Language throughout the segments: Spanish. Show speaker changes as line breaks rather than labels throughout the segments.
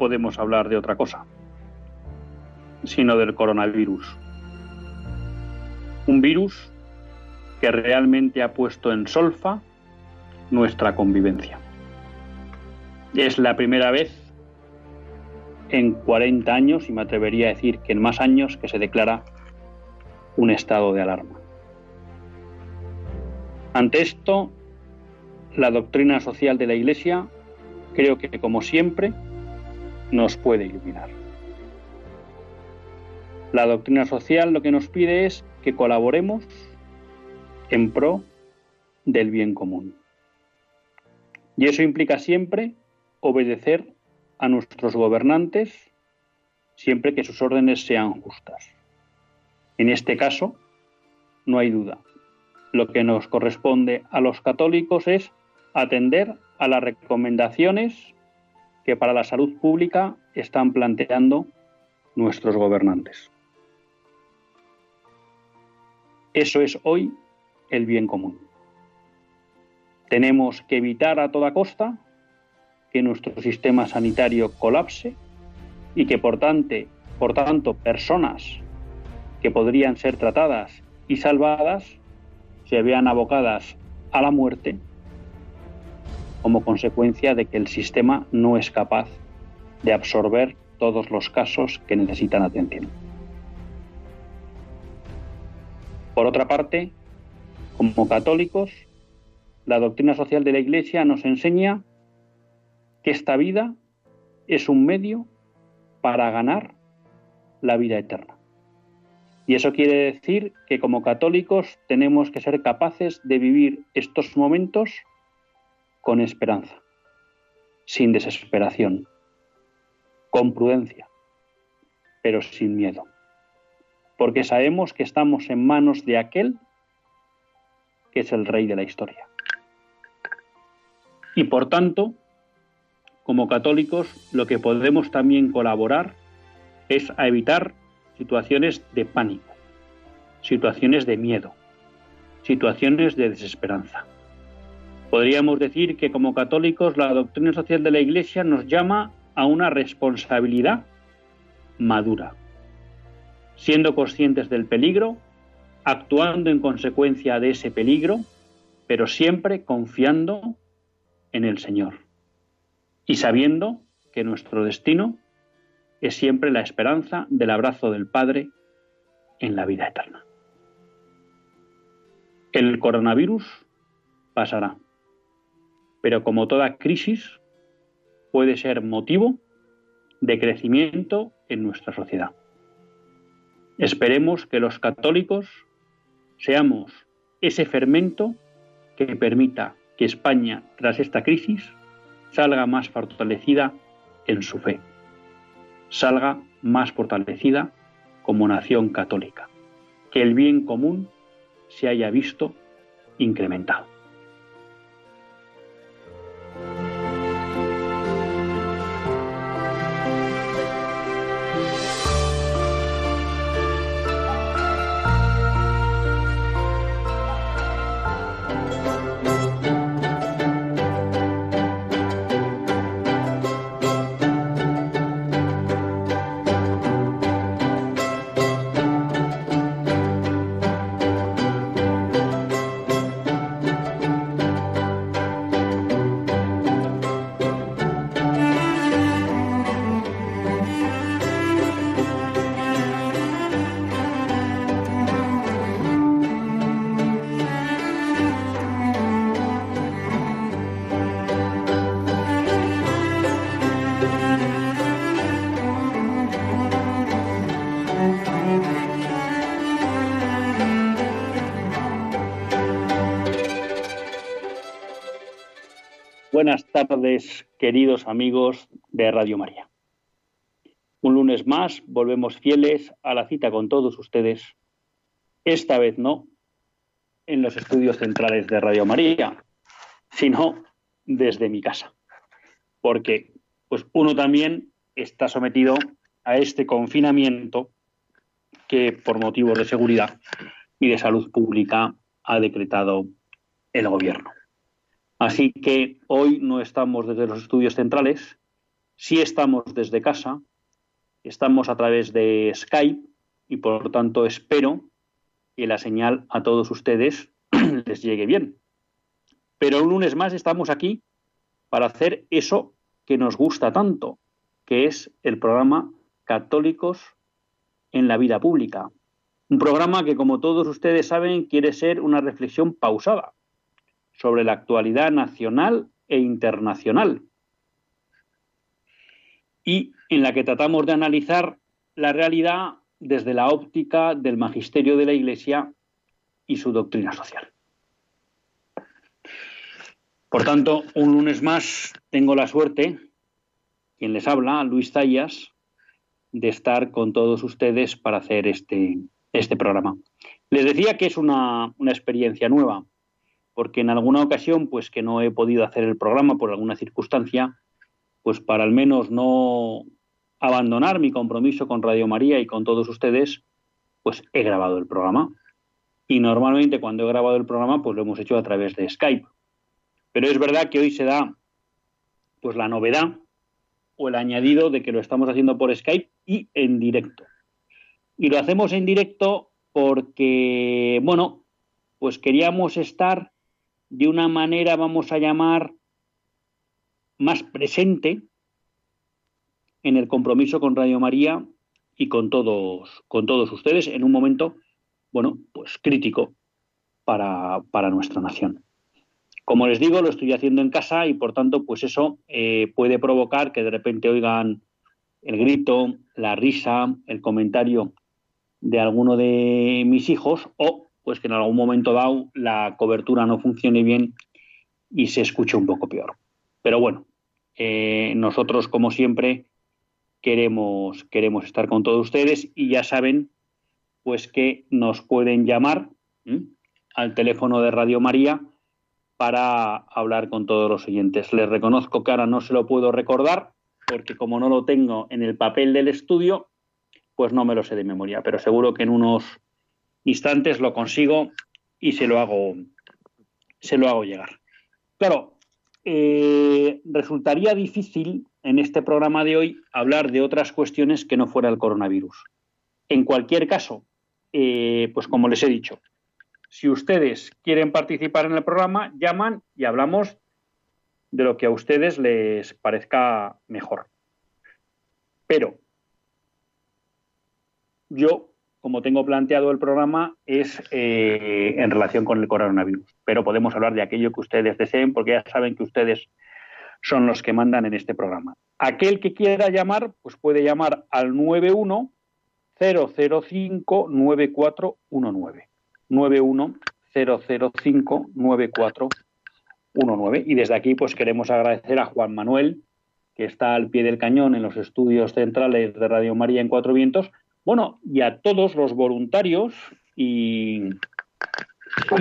Podemos hablar de otra cosa, sino del coronavirus. Un virus que realmente ha puesto en solfa nuestra convivencia. Es la primera vez en 40 años, y me atrevería a decir que en más años, que se declara un estado de alarma. Ante esto, la doctrina social de la Iglesia creo que, como siempre, nos puede iluminar. La doctrina social lo que nos pide es que colaboremos en pro del bien común. Y eso implica siempre obedecer a nuestros gobernantes siempre que sus órdenes sean justas. En este caso, no hay duda. Lo que nos corresponde a los católicos es atender a las recomendaciones que para la salud pública están planteando nuestros gobernantes. Eso es hoy el bien común. Tenemos que evitar a toda costa que nuestro sistema sanitario colapse y que por tanto, por tanto personas que podrían ser tratadas y salvadas se vean abocadas a la muerte como consecuencia de que el sistema no es capaz de absorber todos los casos que necesitan atención. Por otra parte, como católicos, la doctrina social de la Iglesia nos enseña que esta vida es un medio para ganar la vida eterna. Y eso quiere decir que como católicos tenemos que ser capaces de vivir estos momentos con esperanza, sin desesperación, con prudencia, pero sin miedo, porque sabemos que estamos en manos de aquel que es el rey de la historia. Y por tanto, como católicos, lo que podemos también colaborar es a evitar situaciones de pánico, situaciones de miedo, situaciones de desesperanza. Podríamos decir que como católicos la doctrina social de la Iglesia nos llama a una responsabilidad madura, siendo conscientes del peligro, actuando en consecuencia de ese peligro, pero siempre confiando en el Señor y sabiendo que nuestro destino es siempre la esperanza del abrazo del Padre en la vida eterna. El coronavirus pasará pero como toda crisis puede ser motivo de crecimiento en nuestra sociedad. Esperemos que los católicos seamos ese fermento que permita que España, tras esta crisis, salga más fortalecida en su fe, salga más fortalecida como nación católica, que el bien común se haya visto incrementado. Tardes, queridos amigos de Radio María. Un lunes más volvemos fieles a la cita con todos ustedes. Esta vez no en los estudios centrales de Radio María, sino desde mi casa. Porque pues uno también está sometido a este confinamiento que por motivos de seguridad y de salud pública ha decretado el gobierno. Así que hoy no estamos desde los estudios centrales, sí estamos desde casa, estamos a través de Skype y por tanto espero que la señal a todos ustedes les llegue bien. Pero un lunes más estamos aquí para hacer eso que nos gusta tanto, que es el programa Católicos en la Vida Pública. Un programa que, como todos ustedes saben, quiere ser una reflexión pausada sobre la actualidad nacional e internacional y en la que tratamos de analizar la realidad desde la óptica del magisterio de la Iglesia y su doctrina social. Por tanto, un lunes más tengo la suerte, quien les habla, Luis Zayas, de estar con todos ustedes para hacer este, este programa. Les decía que es una, una experiencia nueva, porque en alguna ocasión, pues que no he podido hacer el programa por alguna circunstancia, pues para al menos no abandonar mi compromiso con Radio María y con todos ustedes, pues he grabado el programa. Y normalmente cuando he grabado el programa, pues lo hemos hecho a través de Skype. Pero es verdad que hoy se da pues la novedad o el añadido de que lo estamos haciendo por Skype y en directo. Y lo hacemos en directo porque, bueno, pues queríamos estar de una manera, vamos a llamar, más presente en el compromiso con Radio María y con todos, con todos ustedes en un momento, bueno, pues crítico para, nuestra nación. Como les digo, lo estoy haciendo en casa y por tanto, pues eso eh, puede provocar que de repente oigan el grito, la risa, el comentario de alguno de mis hijos o pues que en algún momento dado la cobertura no funcione bien y se escuche un poco peor. Pero bueno, eh, nosotros, como siempre, queremos, queremos estar con todos ustedes y ya saben pues que nos pueden llamar al teléfono de Radio María para hablar con todos los oyentes. Les reconozco que ahora no se lo puedo recordar porque como no lo tengo en el papel del estudio, pues no me lo sé de memoria, pero seguro que en unos instantes lo consigo y se lo hago, se lo hago llegar. Claro, eh, resultaría difícil en este programa de hoy hablar de otras cuestiones que no fuera el coronavirus. En cualquier caso, eh, pues como les he dicho, si ustedes quieren participar en el programa, llaman y hablamos de lo que a ustedes les parezca mejor. Pero yo como tengo planteado el programa, es eh, en relación con el coronavirus. Pero podemos hablar de aquello que ustedes deseen, porque ya saben que ustedes son los que mandan en este programa. Aquel que quiera llamar, pues puede llamar al 91 005 9419. 91 005 9419. Y desde aquí, pues queremos agradecer a Juan Manuel, que está al pie del cañón en los estudios centrales de Radio María en Cuatro Vientos, bueno, y a todos los voluntarios y,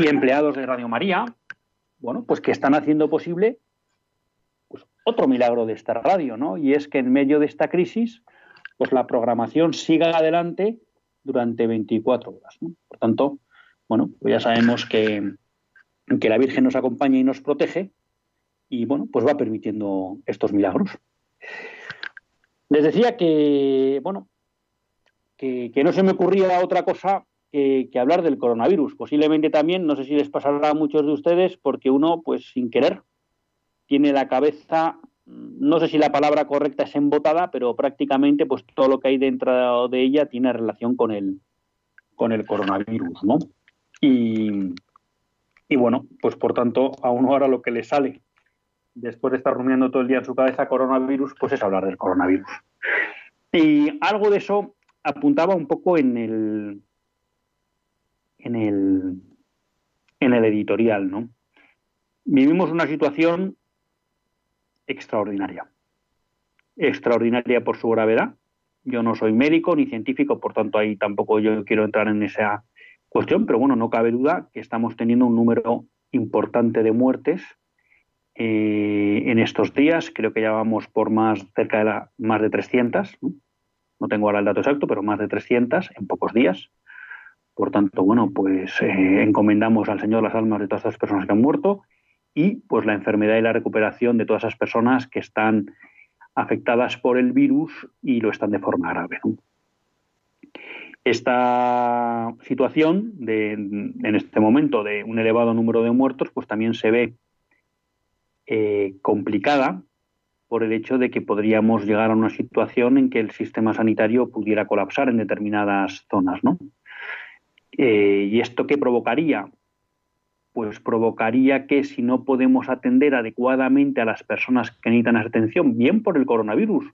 empleados de Radio María, bueno, pues que están haciendo posible pues, otro milagro de esta radio, ¿no? Y es que en medio de esta crisis, pues la programación siga adelante durante 24 horas. Por tanto, bueno, pues ya sabemos que, que la Virgen nos acompaña y nos protege y, bueno, pues va permitiendo estos milagros. Les decía que, bueno, que, no se me ocurría otra cosa que, hablar del coronavirus. Posiblemente también, no sé si les pasará a muchos de ustedes, porque uno, pues sin querer, tiene la cabeza, no sé si la palabra correcta es embotada, pero prácticamente pues todo lo que hay dentro de ella tiene relación con el, con el coronavirus, ¿no? Y, y bueno, pues por tanto, a uno ahora lo que le sale después de estar rumiando todo el día en su cabeza coronavirus, pues es hablar del coronavirus. Y algo de eso apuntaba un poco en el, en el, en el editorial, ¿no? Vivimos una situación extraordinaria. Extraordinaria por su gravedad. Yo no soy médico ni científico, por tanto ahí tampoco yo quiero entrar en esa cuestión, pero bueno, no cabe duda que estamos teniendo un número importante de muertes eh, en estos días. Creo que ya vamos por más cerca de la, más de 300. ¿no? Tengo ahora el dato exacto, pero más de 300 en pocos días. Por tanto, bueno, pues eh, encomendamos al Señor las almas de todas estas personas que han muerto y pues la enfermedad y la recuperación de todas esas personas que están afectadas por el virus y lo están de forma grave. Esta situación de, en este momento de un elevado número de muertos, pues también se ve eh, complicada por el hecho de que podríamos llegar a una situación en que el sistema sanitario pudiera colapsar en determinadas zonas, ¿no? Eh, ¿Y esto qué provocaría? Pues provocaría que si no podemos atender adecuadamente a las personas que necesitan atención, bien por el coronavirus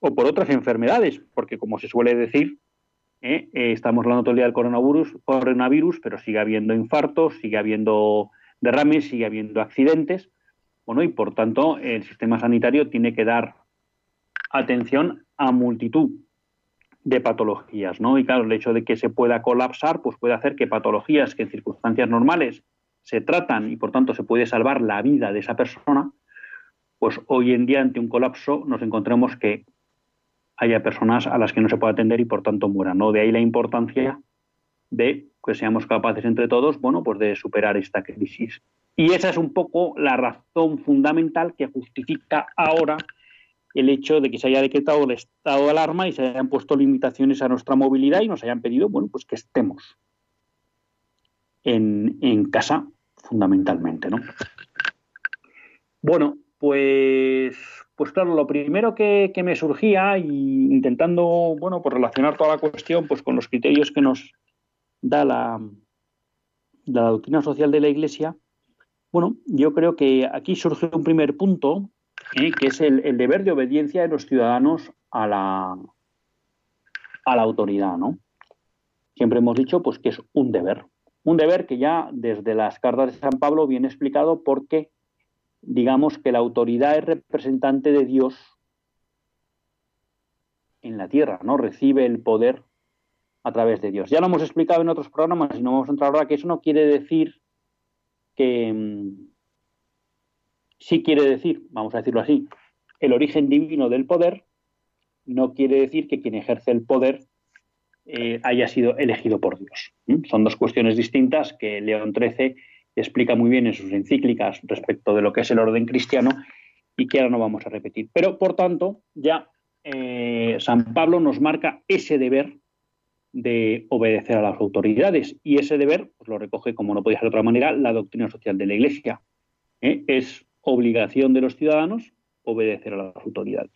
o por otras enfermedades, porque como se suele decir, ¿eh? Eh, estamos hablando todo el día del coronavirus, coronavirus, pero sigue habiendo infartos, sigue habiendo derrames, sigue habiendo accidentes. Bueno, y por tanto el sistema sanitario tiene que dar atención a multitud de patologías, ¿no? Y claro, el hecho de que se pueda colapsar, pues puede hacer que patologías que en circunstancias normales se tratan y por tanto se puede salvar la vida de esa persona, pues hoy en día ante un colapso nos encontremos que haya personas a las que no se puede atender y por tanto mueran. ¿no? De ahí la importancia de que seamos capaces entre todos, bueno, pues de superar esta crisis. Y esa es un poco la razón fundamental que justifica ahora el hecho de que se haya decretado el estado de alarma y se hayan puesto limitaciones a nuestra movilidad y nos hayan pedido, bueno, pues que estemos en, casa fundamentalmente, ¿no? Bueno, pues pues claro, lo primero que, me surgía, y intentando, bueno, pues relacionar toda la cuestión pues con los criterios que nos da la doctrina social de la Iglesia, bueno, yo creo que aquí surge un primer punto, ¿eh? que es el, deber de obediencia de los ciudadanos a la, a la autoridad, ¿no? Siempre hemos dicho pues que es un deber, un deber que ya desde las cartas de San Pablo viene explicado porque digamos que la autoridad es representante de Dios en la tierra, ¿no? Recibe el poder a través de Dios. Ya lo hemos explicado en otros programas y no vamos a entrar ahora que eso no quiere decir que mm, sí quiere decir, vamos a decirlo así, el origen divino del poder no quiere decir que quien ejerce el poder eh, haya sido elegido por Dios. Son dos cuestiones distintas que León XIII explica muy bien en sus encíclicas respecto de lo que es el orden cristiano y que ahora no vamos a repetir. Pero, por tanto, ya eh, San Pablo nos marca ese deber de obedecer a las autoridades y ese deber pues, lo recoge, como no podía ser de otra manera, la doctrina social de la Iglesia. ¿eh? Es obligación de los ciudadanos obedecer a las autoridades.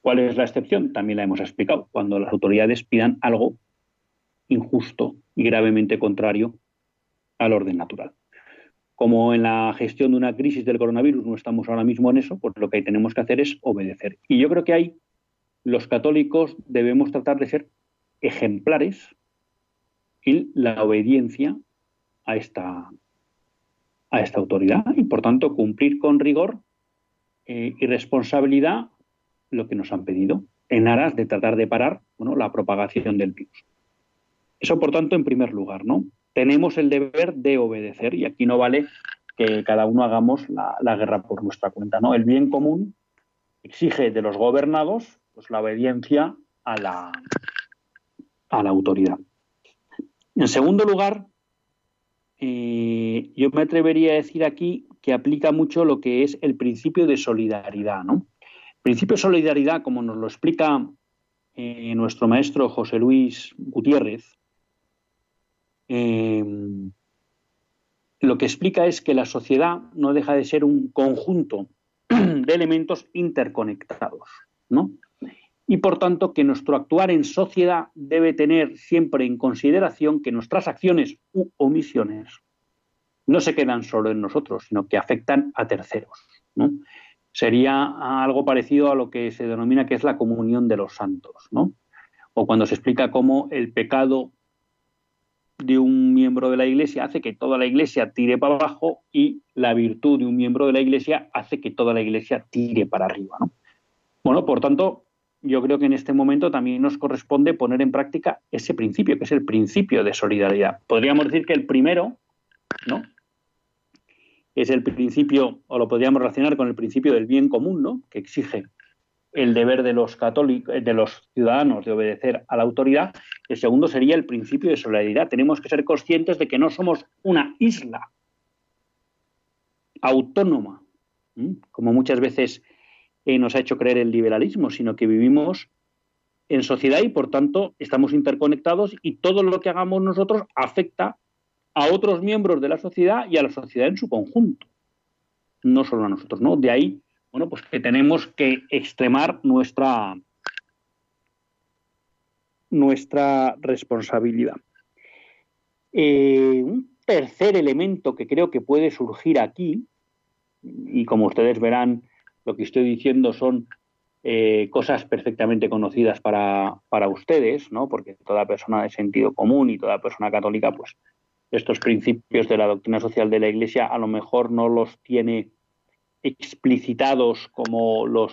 ¿Cuál es la excepción? También la hemos explicado. Cuando las autoridades pidan algo injusto y gravemente contrario al orden natural. Como en la gestión de una crisis del coronavirus no estamos ahora mismo en eso, pues lo que tenemos que hacer es obedecer. Y yo creo que ahí los católicos debemos tratar de ser ejemplares en la obediencia a esta, a esta autoridad y, por tanto, cumplir con rigor eh, y responsabilidad lo que nos han pedido en aras de tratar de parar bueno, la propagación del virus. Eso, por tanto, en primer lugar, ¿no? Tenemos el deber de obedecer y aquí no vale que cada uno hagamos la, guerra por nuestra cuenta, ¿no? El bien común exige de los gobernados pues, la obediencia a la, a la autoridad. En segundo lugar, eh, yo me atrevería a decir aquí que aplica mucho lo que es el principio de solidaridad, ¿no? El principio de solidaridad, como nos lo explica eh, nuestro maestro José Luis Gutiérrez, Em, lo que explica es que la sociedad no deja de ser un conjunto de elementos interconectados, ¿no? Y por tanto que nuestro actuar en sociedad debe tener siempre en consideración que nuestras acciones u omisiones no se quedan solo en nosotros, sino que afectan a terceros. ¿no? Sería algo parecido a lo que se denomina que es la comunión de los santos, ¿no? O cuando se explica cómo el pecado de un miembro de la Iglesia hace que toda la Iglesia tire para abajo y la virtud de un miembro de la Iglesia hace que toda la Iglesia tire para arriba. ¿no? Bueno, por tanto, yo creo que en este momento también nos corresponde poner en práctica ese principio, que es el principio de solidaridad. Podríamos decir que el primero, ¿no? Es el principio, o lo podríamos relacionar con el principio del bien común, ¿no? Que exige el deber de los católicos, de los ciudadanos de obedecer a la autoridad. El segundo sería el principio de solidaridad. Tenemos que ser conscientes de que no somos una isla autónoma, como muchas veces eh, nos ha hecho creer el liberalismo, sino que vivimos en sociedad y por tanto estamos interconectados y todo lo que hagamos nosotros afecta a otros miembros de la sociedad y a la sociedad en su conjunto, no solo a nosotros, ¿no? De ahí bueno, pues que tenemos que extremar nuestra, nuestra responsabilidad. Eh, un tercer elemento que creo que puede surgir aquí, y como ustedes verán, lo que estoy diciendo son eh, cosas perfectamente conocidas para, para, ustedes, ¿no? porque toda persona de sentido común y toda persona católica, pues estos principios de la doctrina social de la Iglesia a lo mejor no los tiene explicitados como los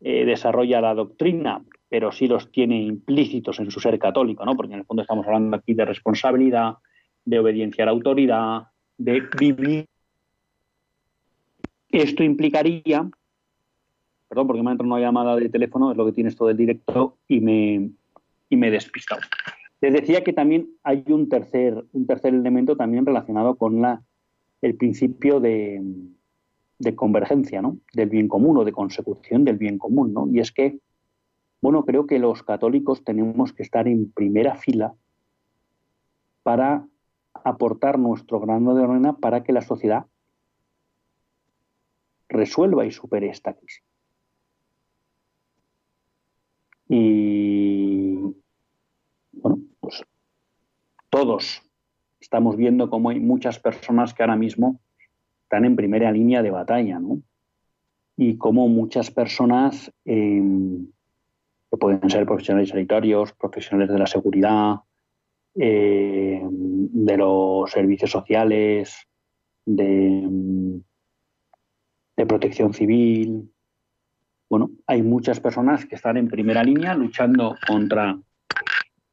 eh, desarrolla la doctrina, pero sí los tiene implícitos en su ser católico, ¿no? Porque en el fondo estamos hablando aquí de responsabilidad, de obediencia a la autoridad, de vivir. Esto implicaría, perdón, porque me ha entrado una llamada de teléfono, es lo que tienes todo el directo y me, y me he despistado. Les decía que también hay un tercer, un tercer elemento también relacionado con la, el principio de, de convergencia, ¿no? Del bien común o de consecución del bien común, ¿no? Y es que, bueno, creo que los católicos tenemos que estar en primera fila para aportar nuestro grano de arena para que la sociedad resuelva y supere esta crisis. Y bueno, pues todos estamos viendo cómo hay muchas personas que ahora mismo están en primera línea de batalla, ¿no? Y como muchas personas, em, que pueden ser profesionales sanitarios, profesionales de la seguridad, em, de los servicios sociales, de, de protección civil. Bueno, hay muchas personas que están en primera línea luchando contra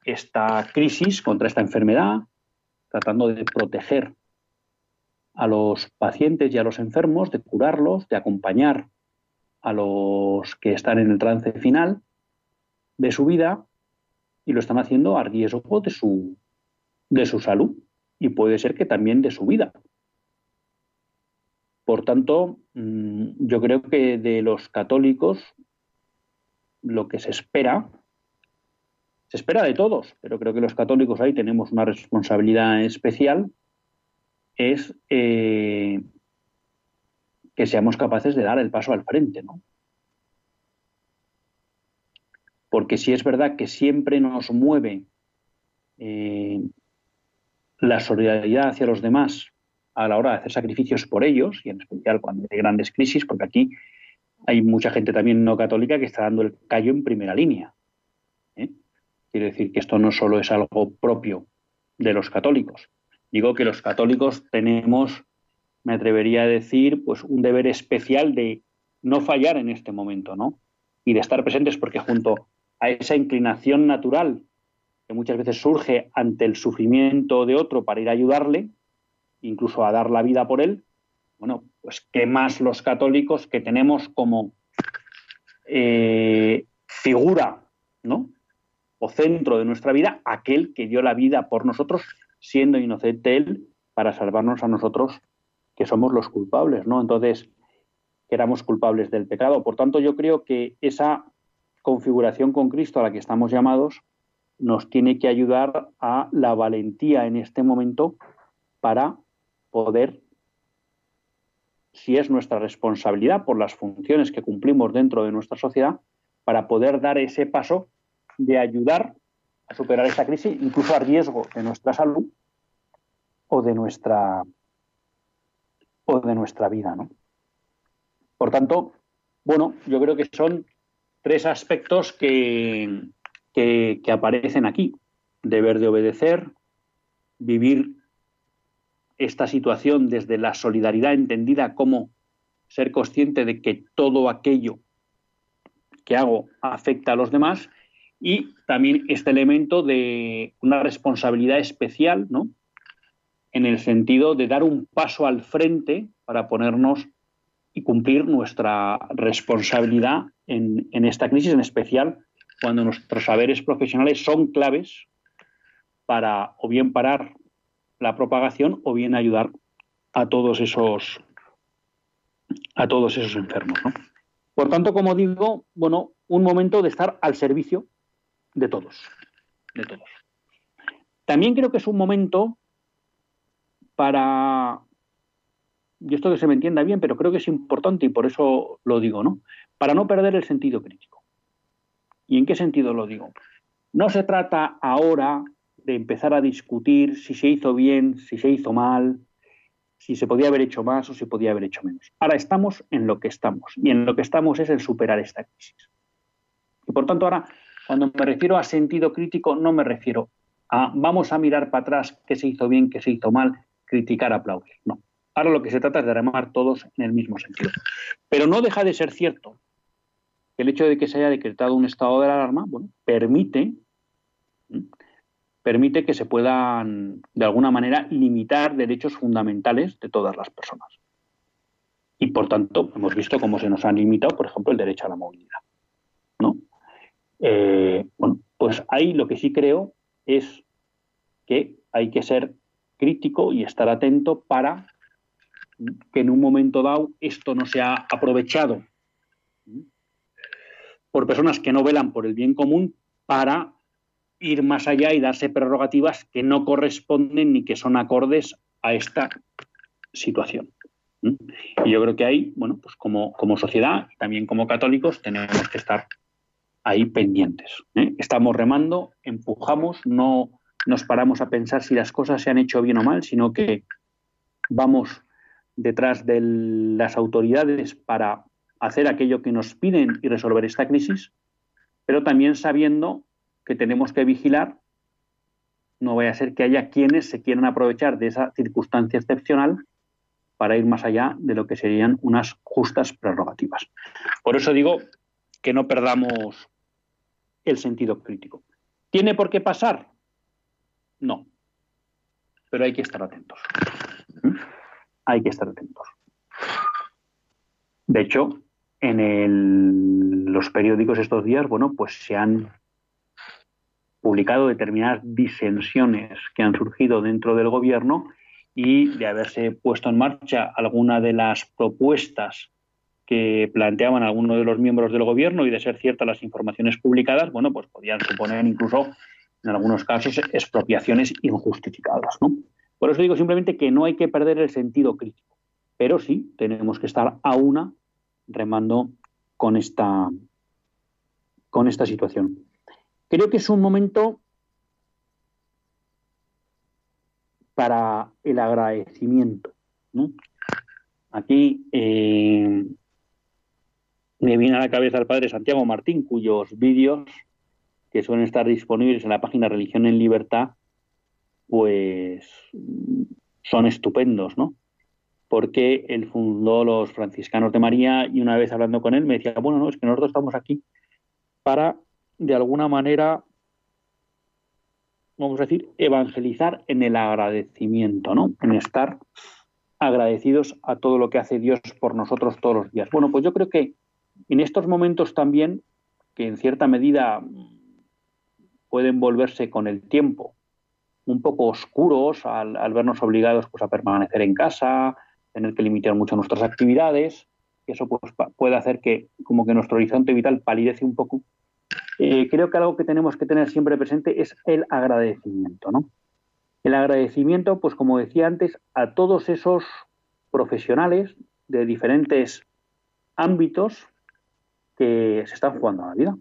esta crisis, contra esta enfermedad, tratando de proteger a los pacientes y a los enfermos, de curarlos, de acompañar a los que están en el trance final de su vida y lo están haciendo a riesgo de su, de su salud y puede ser que también de su vida. Por tanto, mm, yo creo que de los católicos lo que se espera, se espera de todos, pero creo que los católicos ahí tenemos una responsabilidad especial es eh, que seamos capaces de dar el paso al frente, ¿no? Porque si es verdad que siempre nos mueve eh, la solidaridad hacia los demás a la hora de hacer sacrificios por ellos, y en especial cuando hay grandes crisis, porque aquí hay mucha gente también no católica que está dando el callo en primera línea. ¿eh? Quiero decir que esto no solo es algo propio de los católicos, Digo que los católicos tenemos, me atrevería a decir, pues un deber especial de no fallar en este momento, ¿no? Y de estar presentes porque junto a esa inclinación natural que muchas veces surge ante el sufrimiento de otro para ir a ayudarle, incluso a dar la vida por él, bueno, pues qué más los católicos que tenemos como eh, figura, ¿no? O centro de nuestra vida, aquel que dio la vida por nosotros siendo inocente él para salvarnos a nosotros que somos los culpables, ¿no? Entonces, que éramos culpables del pecado. Por tanto, yo creo que esa configuración con Cristo a la que estamos llamados nos tiene que ayudar a la valentía en este momento para poder, si es nuestra responsabilidad por las funciones que cumplimos dentro de nuestra sociedad, para poder dar ese paso de ayudar superar esta crisis, incluso a riesgo de nuestra salud o de nuestra o de nuestra vida, ¿no? Por tanto, bueno, yo creo que son tres aspectos que, que, aparecen aquí. Deber de obedecer, vivir esta situación desde la solidaridad entendida como ser consciente de que todo aquello que hago afecta a los demás y también este elemento de una responsabilidad especial, ¿no? En el sentido de dar un paso al frente para ponernos y cumplir nuestra responsabilidad en, en esta crisis, en especial cuando nuestros saberes profesionales son claves para o bien parar la propagación o bien ayudar a todos esos a todos esos enfermos. Por tanto, como digo, bueno, un momento de estar al servicio de todos, de todos. También creo que es un momento para y esto que se me entienda bien, pero creo que es importante y por eso lo digo, ¿no? Para no perder el sentido crítico. ¿Y en qué sentido lo digo? No se trata ahora de empezar a discutir si se hizo bien, si se hizo mal, si se podía haber hecho más o si podía haber hecho menos. Ahora estamos en lo que estamos y en lo que estamos es en superar esta crisis. Y por tanto ahora, cuando me refiero a sentido crítico, no me refiero a vamos a mirar para atrás qué se hizo bien, qué se hizo mal, criticar, aplaudir. No. Ahora lo que se trata es de remar todos en el mismo sentido. Pero no deja de ser cierto que el hecho de que se haya decretado un estado de alarma, bueno, permite permite que se puedan, de alguna manera, limitar derechos fundamentales de todas las personas. Y, por tanto, hemos visto cómo se nos han limitado, por ejemplo, el derecho a la movilidad. ¿no? Eh, bueno, pues ahí lo que sí creo es que hay que ser crítico y estar atento para que en un momento dado esto no sea aprovechado por personas que no velan por el bien común para ir más allá y darse prerrogativas que no corresponden ni que son acordes a esta situación. Y yo creo que ahí, bueno, pues como, como sociedad, también como católicos, tenemos que estar ahí pendientes. ¿eh? Estamos remando, empujamos, no nos paramos a pensar si las cosas se han hecho bien o mal, sino que vamos detrás de las autoridades para hacer aquello que nos piden y resolver esta crisis, pero también sabiendo que tenemos que vigilar, no vaya a ser que haya quienes se quieran aprovechar de esa circunstancia excepcional para ir más allá de lo que serían unas justas prerrogativas. Por eso digo que no perdamos el sentido crítico. ¿Tiene por qué pasar? No. Pero hay que estar atentos. Hay que estar atentos. De hecho, en los periódicos estos días, bueno, pues se han publicado determinadas disensiones que han surgido dentro del gobierno y de haberse puesto en marcha alguna de las propuestas que planteaban algunos de los miembros del gobierno y de ser ciertas las informaciones publicadas, bueno, pues podían suponer incluso en algunos casos expropiaciones injustificadas, ¿no? Por eso digo simplemente que no hay que perder el sentido crítico, pero sí tenemos que estar a una remando con esta con esta situación. Creo que es un momento para el agradecimiento. Aquí eh, me viene a la cabeza el padre Santiago Martín, cuyos vídeos, que suelen estar disponibles en la página Religión en Libertad, pues son estupendos, ¿no? Porque él fundó los franciscanos de María y una vez hablando con él me decía, bueno, no, es que nosotros estamos aquí para de alguna manera, vamos a decir, evangelizar en el agradecimiento, ¿no? En estar agradecidos a todo lo que hace Dios por nosotros todos los días. Bueno, pues yo creo que en estos momentos también, que en cierta medida pueden volverse con el tiempo un poco oscuros al, vernos obligados pues, a permanecer en casa, tener que limitar mucho nuestras actividades, eso pues, puede hacer que como que nuestro horizonte vital palidece un poco, eh, creo que algo que tenemos que tener siempre presente es el agradecimiento, ¿no? El agradecimiento, pues como decía antes, a todos esos profesionales de diferentes ámbitos que se están jugando a la vida.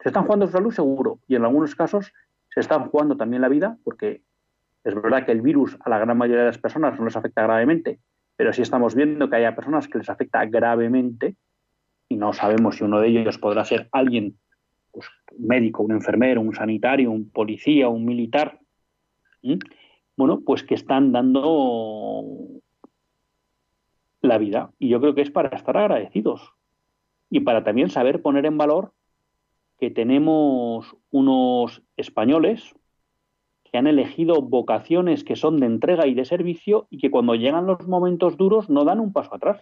Se están jugando su salud seguro y en algunos casos se están jugando también la vida porque es verdad que el virus a la gran mayoría de las personas no les afecta gravemente, pero sí estamos viendo que haya personas que les afecta gravemente y no sabemos si uno de ellos podrá ser alguien, pues, un médico, un enfermero, un sanitario, un policía, un militar, bueno, pues que están dando la vida. Y yo creo que es para estar agradecidos y para también saber poner en valor que tenemos unos españoles que han elegido vocaciones que son de entrega y de servicio y que cuando llegan los momentos duros no dan un paso atrás,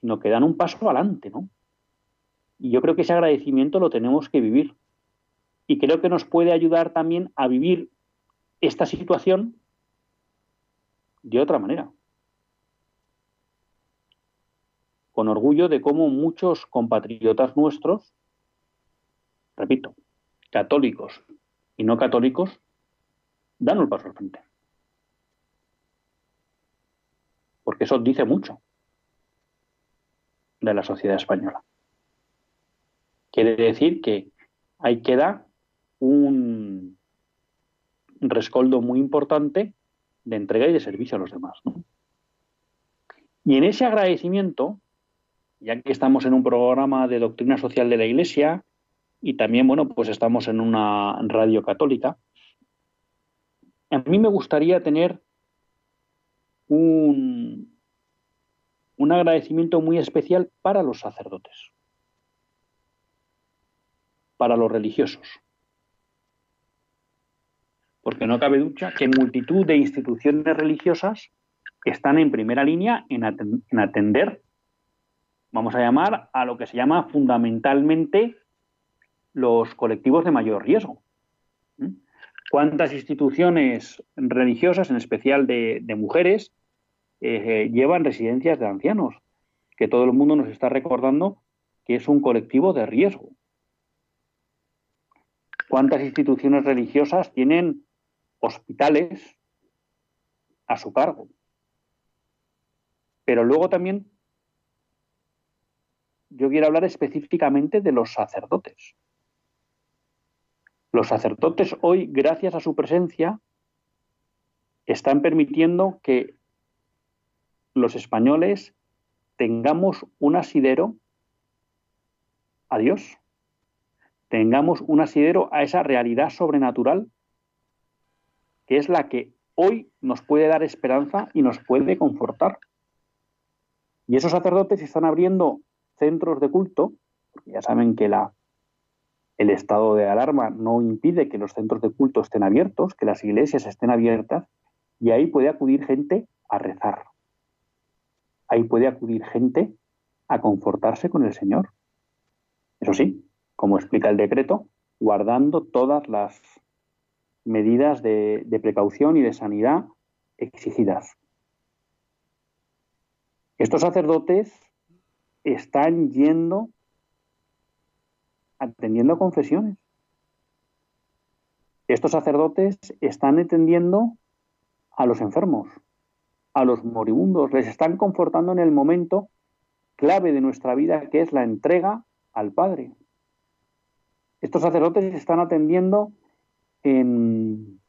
sino que dan un paso adelante, ¿no? Y yo creo que ese agradecimiento lo tenemos que vivir. Y creo que nos puede ayudar también a vivir esta situación de otra manera. Con orgullo de cómo muchos compatriotas nuestros, repito, católicos y no católicos, dan el paso al frente. Porque eso dice mucho de la sociedad española. Quiere decir que ahí queda un rescoldo muy importante de entrega y de servicio a los demás. Y en ese agradecimiento, ya que estamos en un programa de doctrina social de la Iglesia y también, bueno, pues estamos en una radio católica, a mí me gustaría tener un, un agradecimiento muy especial para los sacerdotes, para los religiosos porque no cabe duda que multitud de instituciones religiosas están en primera línea en, atender, vamos a llamar, a lo que se llama fundamentalmente los colectivos de mayor riesgo. ¿Mm? ¿Cuántas instituciones religiosas, en especial de, mujeres, eh, llevan residencias de ancianos? Que todo el mundo nos está recordando que es un colectivo de riesgo. ¿Cuántas instituciones religiosas tienen hospitales a su cargo. Pero luego también yo quiero hablar específicamente de los sacerdotes. Los sacerdotes hoy, gracias a su presencia, están permitiendo que los españoles tengamos un asidero a Dios, tengamos un asidero a esa realidad sobrenatural que es la que hoy nos puede dar esperanza y nos puede confortar. Y esos sacerdotes están abriendo centros de culto, porque ya saben que la, el estado de alarma no impide que los centros de culto estén abiertos, que las iglesias estén abiertas, y ahí puede acudir gente a rezar. Ahí puede acudir gente a confortarse con el Señor. Eso sí, como explica el decreto, guardando todas las medidas de, precaución y de sanidad exigidas. Estos sacerdotes están yendo atendiendo confesiones. Estos sacerdotes están atendiendo a los enfermos, a los moribundos, les están confortando en el momento clave de nuestra vida, que es la entrega al Padre. Estos sacerdotes están atendiendo en,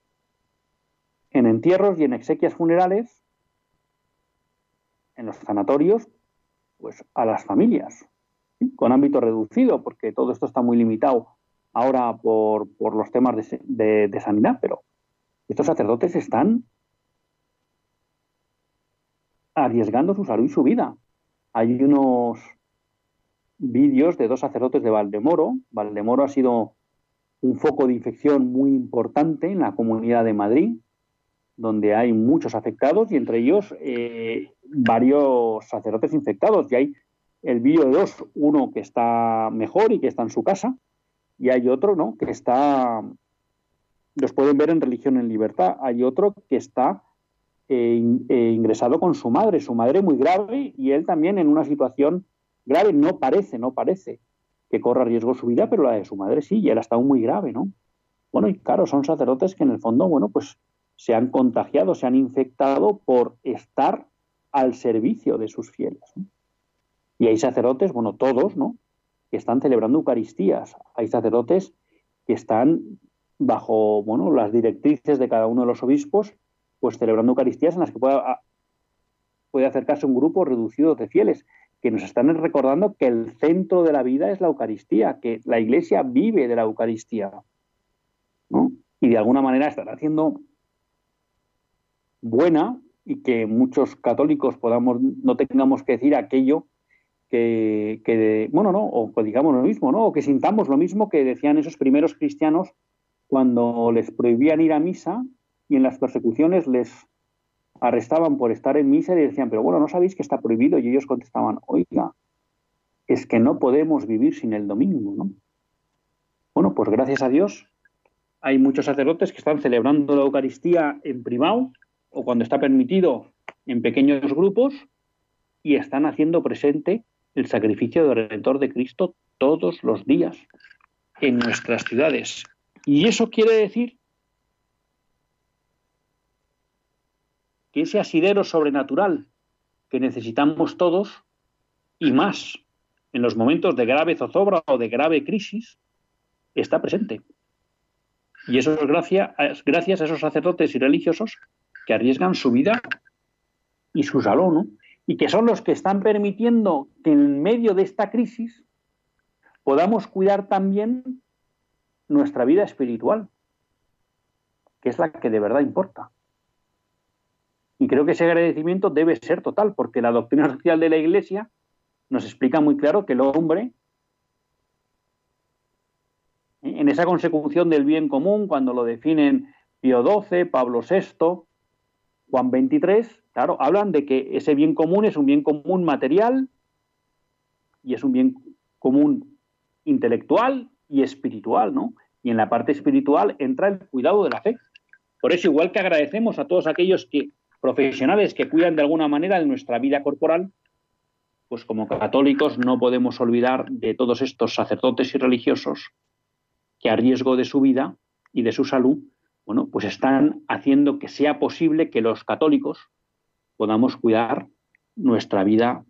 entierros y en exequias funerales, en los sanatorios, pues a las familias, con ámbito reducido, porque todo esto está muy limitado ahora por, los temas de, de, sanidad, pero estos sacerdotes están arriesgando su salud y su vida. Hay unos vídeos de dos sacerdotes de Valdemoro. Valdemoro ha sido un foco de infección muy importante en la comunidad de Madrid, donde hay muchos afectados y entre ellos eh, varios sacerdotes infectados. Y hay el vídeo de dos, uno que está mejor y que está en su casa, y hay otro ¿no? que está, los pueden ver en Religión en Libertad, hay otro que está eh, eh, ingresado con su madre, su madre muy grave y él también en una situación grave, no parece, no parece que corra riesgo su vida, pero la de su madre sí, y él está aún muy grave, ¿no? Bueno, y claro, son sacerdotes que en el fondo, bueno, pues se han contagiado, se han infectado por estar al servicio de sus fieles. Y hay sacerdotes, bueno, todos, ¿no? Que están celebrando Eucaristías. Hay sacerdotes que están bajo, bueno, las directrices de cada uno de los obispos, pues celebrando Eucaristías en las que pueda, puede acercarse un grupo reducido de fieles que nos están recordando que el centro de la vida es la Eucaristía, que la Iglesia vive de la Eucaristía. y de alguna manera estará haciendo buena y que muchos católicos podamos no tengamos que decir aquello que, bueno, no, o digamos lo mismo, ¿no? O que sintamos lo mismo que decían esos primeros cristianos cuando les prohibían ir a misa y en las persecuciones les arrestaban por estar en misa y decían, pero bueno, ¿no sabéis que está prohibido? Y ellos contestaban, oiga, es que no podemos vivir sin el domingo, ¿no? Bueno, pues gracias a Dios hay muchos sacerdotes que están celebrando la Eucaristía en privado o cuando está permitido en pequeños grupos y están haciendo presente el sacrificio del Redentor de Cristo todos los días en nuestras ciudades. Y eso quiere decir que ese asidero sobrenatural que necesitamos todos y más en los momentos de grave zozobra o de grave crisis está presente. Y eso es gracias, gracias a esos sacerdotes y religiosos que arriesgan su vida y su salón, y que son los que están permitiendo que en medio de esta crisis podamos cuidar también nuestra vida espiritual, que es la que de verdad importa. Y creo que ese agradecimiento debe ser total, porque la doctrina social de la Iglesia nos explica muy claro que el hombre, en esa consecución del bien común, cuando lo definen Pío XII, Pablo VI, Juan XXIII, claro, hablan de que ese bien común es un bien común material y es un bien común intelectual y espiritual, ¿no? Y en la parte espiritual entra el cuidado de la fe. Por eso, igual que agradecemos a todos aquellos que, profesionales que cuidan de alguna manera de nuestra vida corporal, pues como católicos no podemos olvidar de todos estos sacerdotes y religiosos que a riesgo de su vida y de su salud, bueno, pues están haciendo que sea posible que los católicos podamos cuidar nuestra vida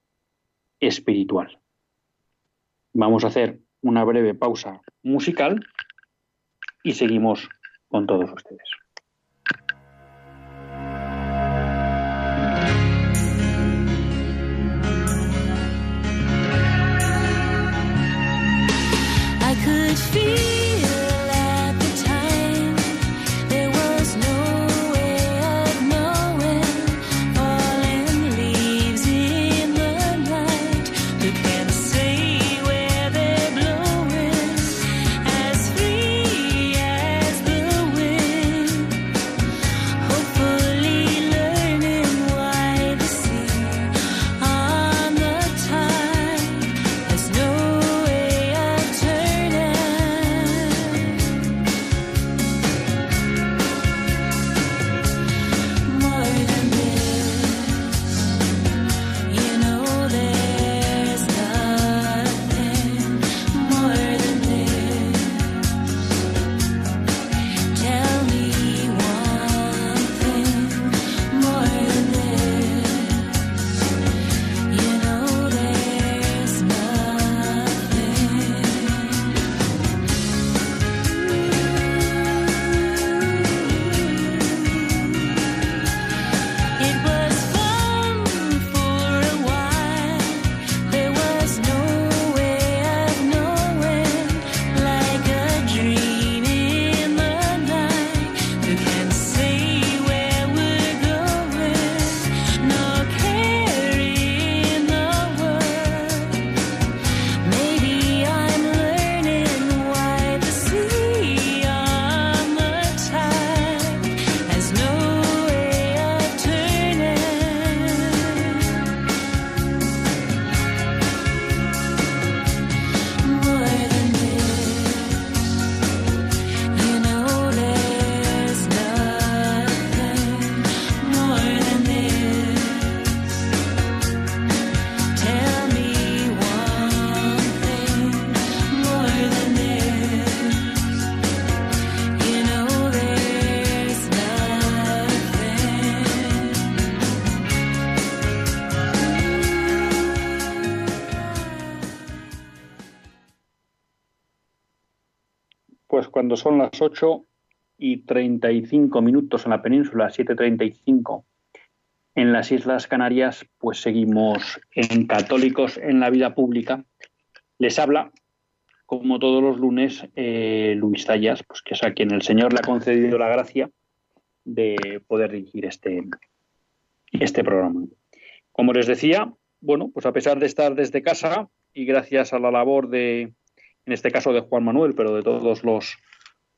espiritual. Vamos a hacer una breve pausa musical y seguimos con todos ustedes. Cuando son las 8 y 35 minutos en la península, 7.35 en las Islas Canarias, pues seguimos en Católicos en la Vida Pública. Les habla como todos los lunes, eh, Luis Tallas, pues que es a quien el Señor le ha concedido la gracia de poder dirigir este, este programa. Como les decía, bueno, pues a pesar de estar desde casa y gracias a la labor de, en este caso de Juan Manuel, pero de todos los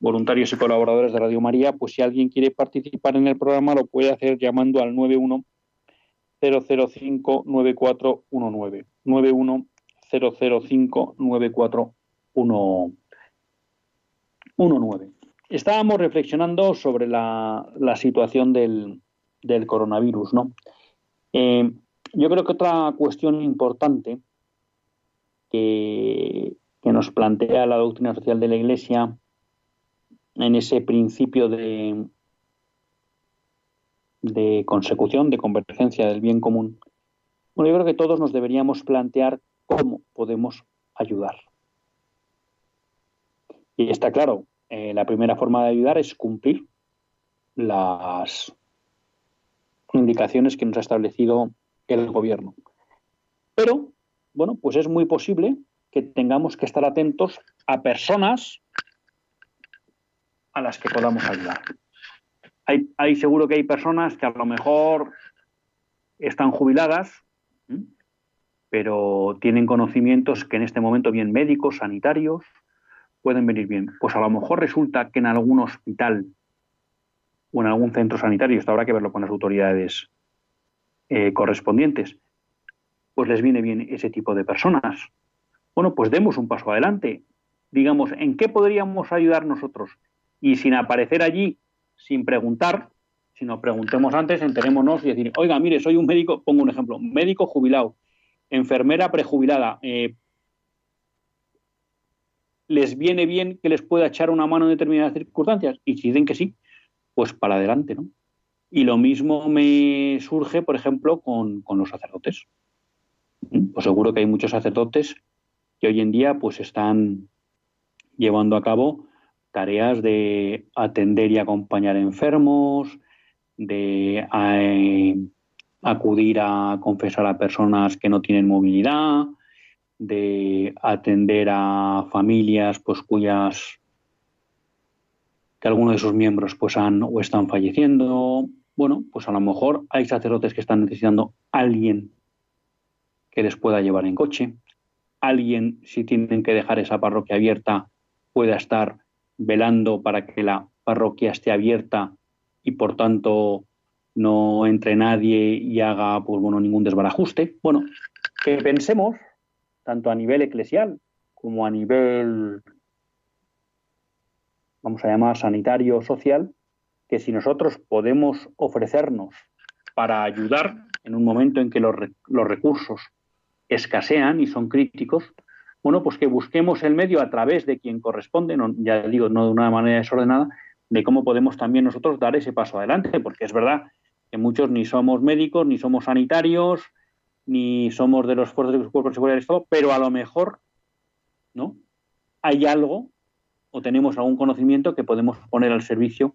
voluntarios y colaboradores de Radio María, pues si alguien quiere participar en el programa lo puede hacer llamando al 91 005 9419 91 005 9419. Estábamos reflexionando sobre la, situación del, coronavirus, ¿no? Eh, yo creo que otra cuestión importante que, que nos plantea la doctrina social de la Iglesia en ese principio de, consecución, de convergencia del bien común, bueno, yo creo que todos nos deberíamos plantear cómo podemos ayudar. Y está claro, eh, la primera forma de ayudar es cumplir las indicaciones que nos ha establecido el gobierno. Pero, bueno, pues es muy posible que tengamos que estar atentos a personas a las que podamos ayudar. Hay, seguro que hay personas que a lo mejor están jubiladas, pero tienen conocimientos que en este momento, bien médicos, sanitarios, pueden venir bien. Pues a lo mejor resulta que en algún hospital o en algún centro sanitario, esto habrá que verlo con las autoridades eh, correspondientes, pues les viene bien ese tipo de personas. Bueno, pues demos un paso adelante. Digamos, ¿en qué podríamos ayudar nosotros? Y sin aparecer allí, sin preguntar, sino preguntemos antes, enterémonos y decir, oiga, mire, soy un médico, pongo un ejemplo, médico jubilado, enfermera prejubilada, eh, ¿les viene bien que les pueda echar una mano en determinadas circunstancias? Y si dicen que sí, pues para adelante, ¿no? Y lo mismo me surge, por ejemplo, con, con los sacerdotes. Pues seguro que hay muchos sacerdotes que hoy en día pues están llevando a cabo tareas de atender y acompañar enfermos, de eh, acudir a confesar a personas que no tienen movilidad, de atender a familias pues cuyas que algunos de sus miembros pues han o están falleciendo. Bueno, pues a lo mejor hay sacerdotes que están necesitando alguien que les pueda llevar en coche, alguien si tienen que dejar esa parroquia abierta pueda estar velando para que la parroquia esté abierta y por tanto no entre nadie y haga pues bueno ningún desbarajuste. Bueno, que pensemos tanto a nivel eclesial como a nivel vamos a llamar sanitario social que si nosotros podemos ofrecernos para ayudar en un momento en que los, los recursos escasean y son críticos, bueno, pues que busquemos el medio a través de quien corresponde, ya digo, no de una manera desordenada, de cómo podemos también nosotros dar ese paso adelante, porque es verdad que muchos ni somos médicos, ni somos sanitarios, ni somos de los fuerzas de cuerpos de seguridad del Estado, pero a lo mejor, ¿no? Hay algo o tenemos algún conocimiento que podemos poner al servicio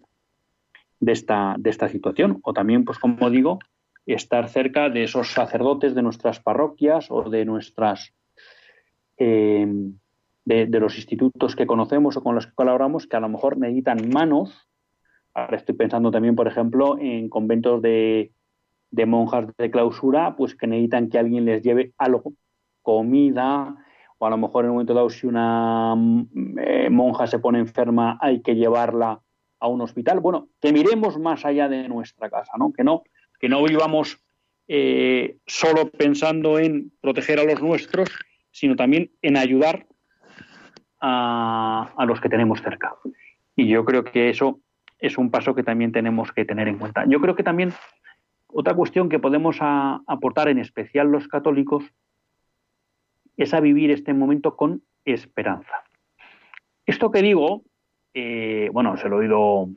de esta, de esta situación. O también, pues como digo, estar cerca de esos sacerdotes de nuestras parroquias o de nuestras eh, de, los institutos que conocemos o con los que colaboramos que a lo mejor necesitan manos. Ahora estoy pensando también, por ejemplo, en conventos de, monjas de clausura, pues que necesitan que alguien les lleve algo, comida, o a lo mejor en un momento dado si una eh, monja se pone enferma hay que llevarla a un hospital. Bueno, que miremos más allá de nuestra casa, ¿no? Que no, que no vivamos eh, solo pensando en proteger a los nuestros sino también en ayudar a, los que tenemos cerca. Y yo creo que eso es un paso que también tenemos que tener en cuenta. Yo creo que también otra cuestión que podemos aportar, en especial los católicos, es a vivir este momento con esperanza. Esto que digo, eh, bueno, se lo he oído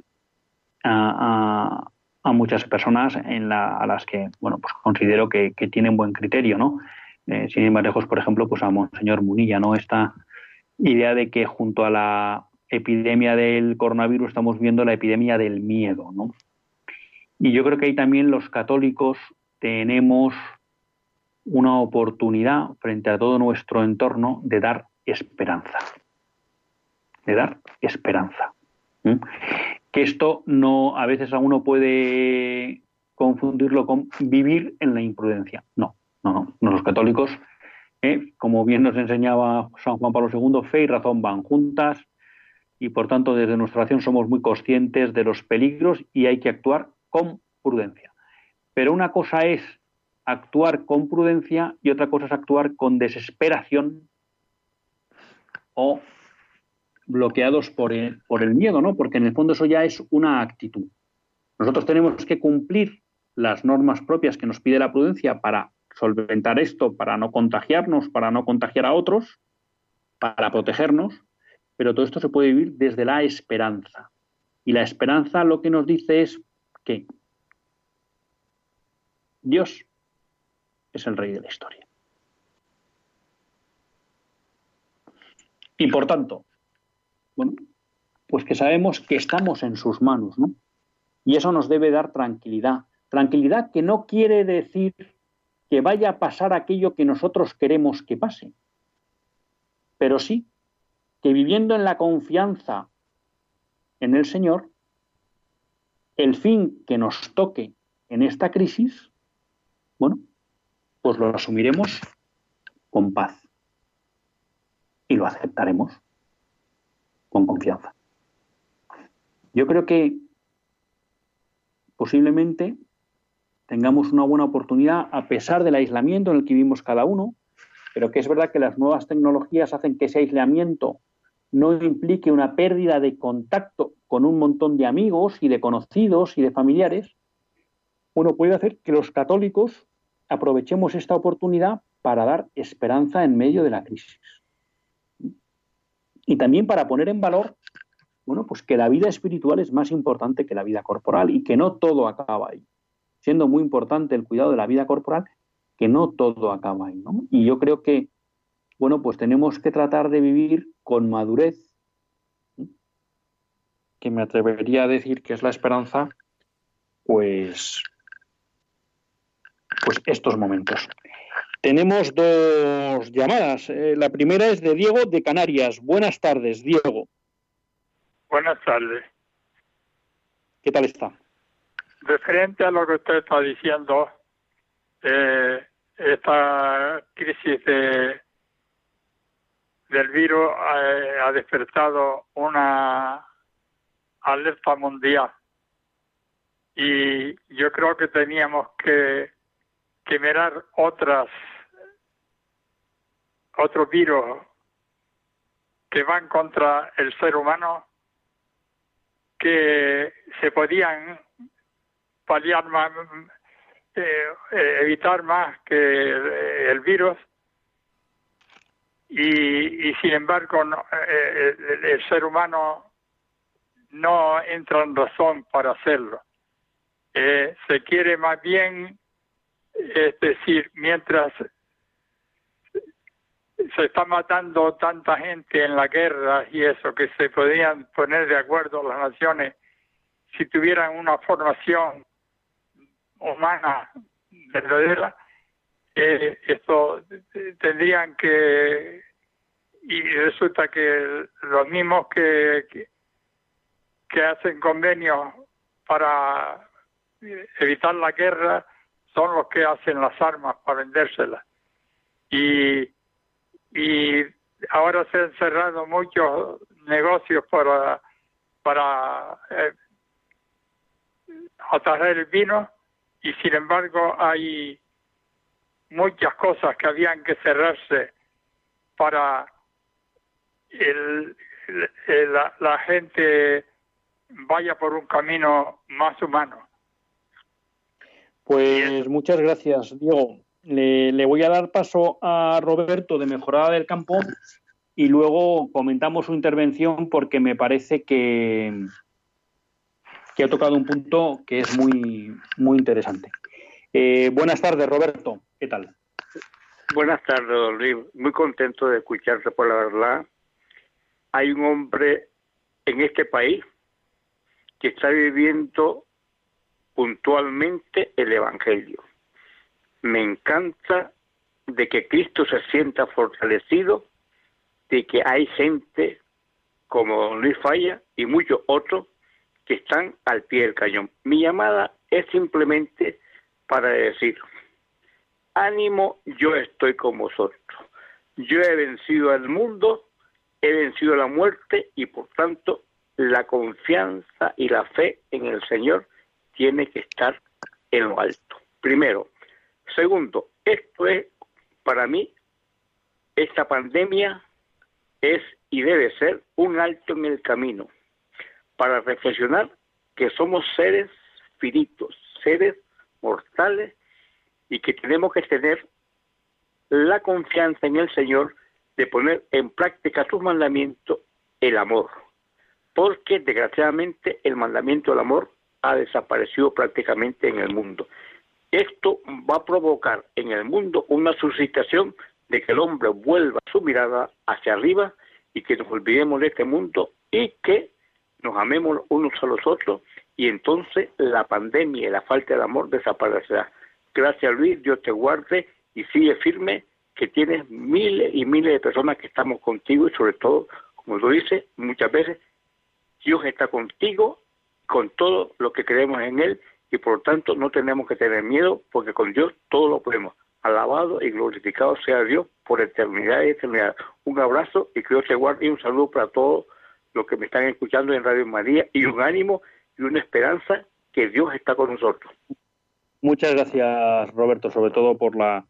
a, muchas personas a las que, bueno, pues considero que, que, tienen buen criterio, ¿no? Eh, sin ir más lejos, por ejemplo, pues a Monseñor Munilla, ¿no? Esta idea de que junto a la epidemia del coronavirus estamos viendo la epidemia del miedo, ¿no? Y yo creo que ahí también los católicos tenemos una oportunidad frente a todo nuestro entorno de dar esperanza. de dar esperanza. Que esto no, a veces a uno puede confundirlo con vivir en la imprudencia. No, no, no. Los católicos, eh, como bien nos enseñaba San Juan Pablo II, fe y razón van juntas y por tanto desde nuestra acción somos muy conscientes de los peligros y hay que actuar con prudencia. Pero una cosa es actuar con prudencia y otra cosa es actuar con desesperación o bloqueados por el miedo, ¿no? Porque en el fondo eso ya es una actitud. Nosotros tenemos que cumplir las normas propias que nos pide la prudencia para solventar esto, para no contagiarnos, para no contagiar a otros, para protegernos, pero todo esto se puede vivir desde la esperanza. Y la esperanza lo que nos dice es que Dios es el rey de la historia. Y por tanto, bueno, pues que sabemos que estamos en sus manos, ¿no? Y eso nos debe dar tranquilidad. Tranquilidad que no quiere decir que vaya a pasar aquello que nosotros queremos que pase, pero sí que viviendo en la confianza en el Señor, el fin que nos toque en esta crisis, bueno, pues lo asumiremos con paz y lo aceptaremos con confianza. Yo creo que posiblemente tengamos una buena oportunidad a pesar del aislamiento en el que vivimos cada uno, pero que es verdad que las nuevas tecnologías hacen que ese aislamiento no implique una pérdida de contacto con un montón de amigos y de conocidos y de familiares, bueno, puede hacer que los católicos aprovechemos esta oportunidad para dar esperanza en medio de la crisis. Y también para poner en valor, bueno, pues que la vida espiritual es más importante que la vida corporal y que no todo acaba ahí. Siendo muy importante el cuidado de la vida corporal, que no todo acaba ahí, Y yo creo que, bueno, pues tenemos que tratar de vivir con madurez, que me atrevería a decir que es la esperanza, pues pues estos momentos. Tenemos dos llamadas. Eh, la primera es de Diego de Canarias. Buenas tardes, Diego.
Buenas tardes.
¿Qué tal está?
Referente a lo que usted está diciendo, eh, esta crisis de, del virus eh, ha despertado una alerta mundial. Y yo creo que teníamos que que mirar otras otros virus que van contra el ser humano que se podían paliar más, eh, eh, evitar más que el, virus y, sin embargo eh, el, ser humano no entra en razón para hacerlo. se quiere más bien es decir, mientras se está matando tanta gente en la guerra y eso, que se podían poner de acuerdo las naciones si tuvieran una formación humana verdadera, eh, esto tendrían que y resulta que los mismos que, que, que hacen convenios para evitar la guerra son los que hacen las armas para vendérselas. Y, y ahora se han cerrado muchos negocios para, para eh, atraer el vino y sin embargo hay muchas cosas que habían que cerrarse para el, la, la gente vaya por un camino más humano.
Pues muchas gracias, Diego. Le, voy a dar paso a Roberto de Mejorada del Campo y luego comentamos su intervención porque me parece que, que ha tocado un punto que es muy, muy interesante. Eh, buenas tardes, Roberto. ¿Qué tal?
Buenas tardes, Luis. Muy contento de escucharte por la verdad. Hay un hombre en este país que está viviendo puntualmente el Evangelio. Me encanta de que Cristo se sienta fortalecido, de que hay gente como Luis Falla y muchos otros que están al pie del cañón. Mi llamada es simplemente para decir, ánimo, yo estoy con vosotros. Yo he vencido al mundo, he vencido la muerte y por tanto la confianza y la fe en el Señor tiene que estar en lo alto. Primero. Segundo, esto es para mí, esta pandemia es y debe ser un alto en el camino para reflexionar que somos seres finitos, seres mortales y que tenemos que tener la confianza en el Señor de poner en práctica sus mandamientos, el amor. Porque desgraciadamente el mandamiento del amor ha desaparecido prácticamente en el mundo. Esto va a provocar en el mundo una suscitación de que el hombre vuelva su mirada hacia arriba y que nos olvidemos de este mundo y que nos amemos unos a los otros y entonces la pandemia y la falta de amor desaparecerá. Gracias Luis, Dios te guarde y sigue firme que tienes miles y miles de personas que estamos contigo y sobre todo, como lo dice muchas veces, Dios está contigo con todo lo que creemos en Él y por lo tanto no tenemos que tener miedo porque con Dios todo lo podemos. Alabado y glorificado sea Dios por eternidad y eternidad. Un abrazo y que Dios te guarde y un saludo para todos los que me están escuchando en Radio María y un ánimo y una esperanza que Dios está con nosotros.
Muchas gracias Roberto, sobre todo por la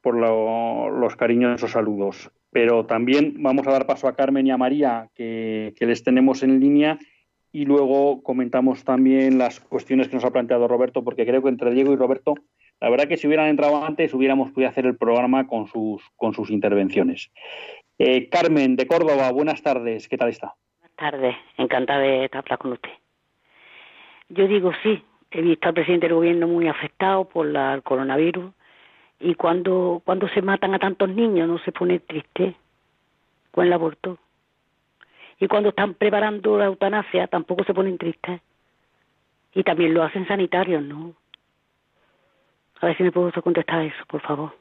por los cariñosos saludos. Pero también vamos a dar paso a Carmen y a María, que, les tenemos en línea y luego comentamos también las cuestiones que nos ha planteado Roberto, porque creo que entre Diego y Roberto, la verdad que si hubieran entrado antes hubiéramos podido hacer el programa con sus intervenciones. Eh, Carmen, de Córdoba, buenas tardes, ¿qué tal está?
Buenas tardes, encantada de hablar con usted. Yo digo sí, he visto al presidente del gobierno muy afectado por la, el coronavirus y cuando, cuando se matan a tantos niños no se pone triste con el aborto y cuando están preparando la eutanasia tampoco se ponen tristes. Y también lo hacen sanitarios, ¿no? A ver si me puedo contestar eso, por favor.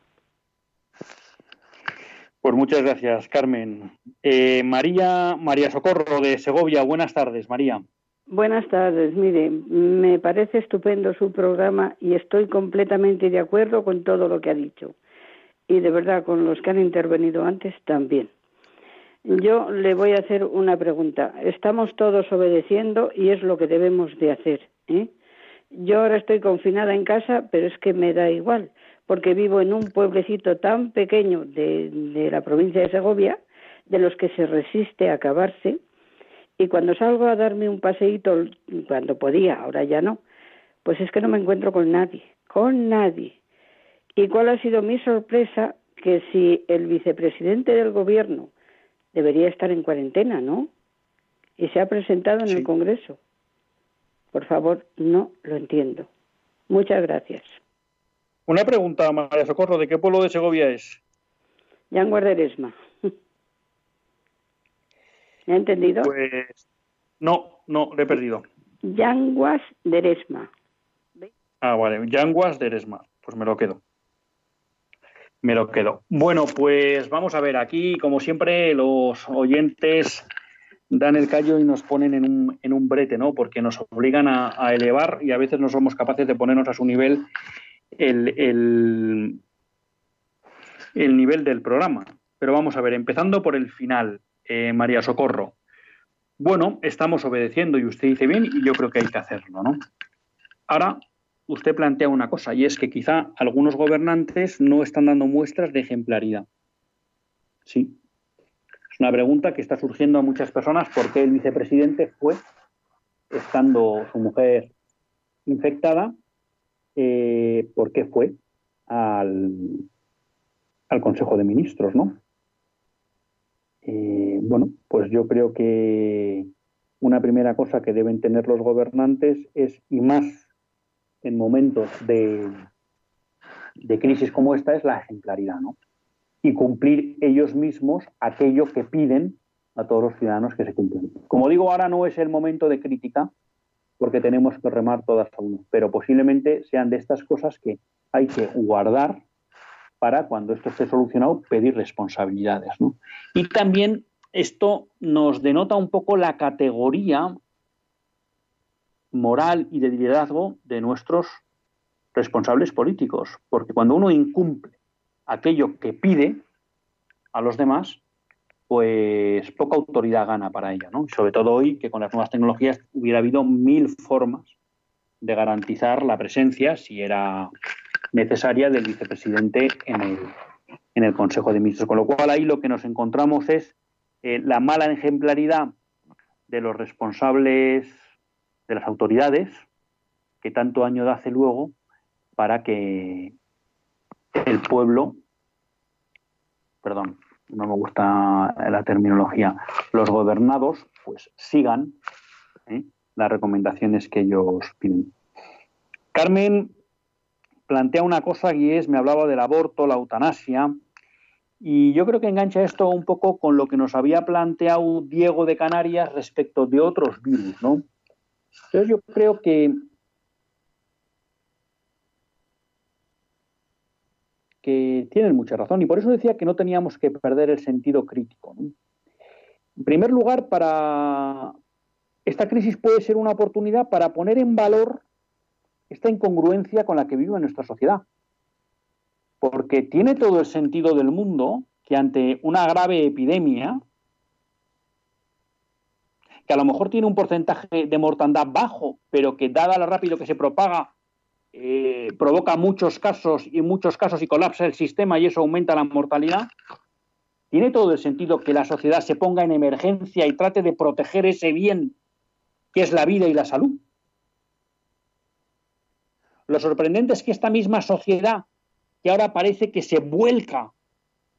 Pues muchas gracias, Carmen. Eh, María, María Socorro de Segovia, buenas tardes, María.
Buenas tardes. Mire, me parece estupendo su programa y estoy completamente de acuerdo con todo lo que ha dicho. Y de verdad, con los que han intervenido antes también. Yo le voy a hacer una pregunta. Estamos todos obedeciendo y es lo que debemos de hacer. ¿eh? Yo ahora estoy confinada en casa, pero es que me da igual, porque vivo en un pueblecito tan pequeño de, de la provincia de Segovia, de los que se resiste a acabarse, y cuando salgo a darme un paseíto, cuando podía, ahora ya no, pues es que no me encuentro con nadie, con nadie. ¿Y cuál ha sido mi sorpresa? Que si el vicepresidente del gobierno debería estar en cuarentena, ¿no? Y se ha presentado en el Congreso. Por favor, no lo entiendo. Muchas gracias.
Una pregunta, María Socorro, ¿de qué pueblo de Segovia es?
Yanguas de Eresma. ¿Me ha entendido?
Pues no, no, le he perdido.
Yanguas de Eresma.
Ah, vale, Yanguas de Eresma. Pues me lo quedo me lo quedo. Bueno, pues vamos a ver, aquí como siempre los oyentes dan el callo y nos ponen en un, en un brete, ¿no? Porque nos obligan a, elevar y a veces no somos capaces de ponernos a su nivel el, el, nivel del programa. Pero vamos a ver, empezando por el final, eh, María Socorro. Bueno, estamos obedeciendo y usted dice bien y yo creo que hay que hacerlo, ¿no? Ahora usted plantea una cosa, y es que quizá algunos gobernantes no están dando muestras de ejemplaridad. Sí. Es una pregunta que está surgiendo a muchas personas por qué el vicepresidente fue, estando su mujer infectada, eh, por qué fue al, Consejo de Ministros, ¿no? Eh, bueno, pues yo creo que una primera cosa que deben tener los gobernantes es, y más en momentos de, de crisis como esta es la ejemplaridad, ¿no? Y cumplir ellos mismos aquello que piden a todos los ciudadanos que se cumplan. Como digo, ahora no es el momento de crítica, porque tenemos que remar todas a uno, pero posiblemente sean de estas cosas que hay que guardar para cuando esto esté solucionado pedir responsabilidades. ¿no? Y también esto nos denota un poco la categoría moral y de liderazgo de nuestros responsables políticos, porque cuando uno incumple aquello que pide a los demás, pues poca autoridad gana para ella, ¿no? Sobre todo hoy que con las nuevas tecnologías hubiera habido mil formas de garantizar la presencia, si era necesaria, del vicepresidente en el, en el Consejo de Ministros. Con lo cual ahí lo que nos encontramos es eh, la mala ejemplaridad de los responsables de las autoridades, que tanto año hace luego para que el pueblo, perdón, no me gusta la terminología, los gobernados pues sigan ¿eh? las recomendaciones que ellos piden. Carmen plantea una cosa y es, me hablaba del aborto, la eutanasia, y yo creo que engancha esto un poco con lo que nos había planteado Diego de Canarias respecto de otros virus, ¿no? Entonces yo creo que que tienen mucha razón y por eso decía que no teníamos que perder el sentido crítico. En primer lugar, para esta crisis puede ser una oportunidad para poner en valor esta incongruencia con la que vive nuestra sociedad. Porque tiene todo el sentido del mundo que ante una grave epidemia, que a lo mejor tiene un porcentaje de mortandad bajo, pero que dada lo rápido que se propaga, eh, provoca muchos casos y muchos casos y colapsa el sistema y eso aumenta la mortalidad, tiene todo el sentido que la sociedad se ponga en emergencia y trate de proteger ese bien que es la vida y la salud. Lo sorprendente es que esta misma sociedad, que ahora parece que se vuelca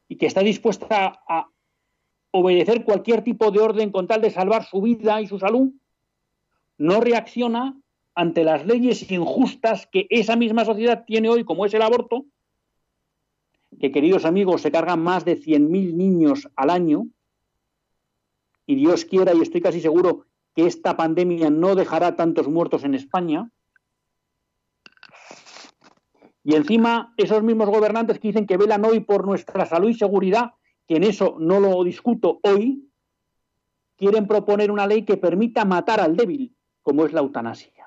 y que está dispuesta a obedecer cualquier tipo de orden con tal de salvar su vida y su salud, no reacciona ante las leyes injustas que esa misma sociedad tiene hoy, como es el aborto, que queridos amigos se cargan más de 100.000 niños al año, y Dios quiera, y estoy casi seguro que esta pandemia no dejará tantos muertos en España, y encima esos mismos gobernantes que dicen que velan hoy por nuestra salud y seguridad, que en eso no lo discuto hoy, quieren proponer una ley que permita matar al débil, como es la eutanasia.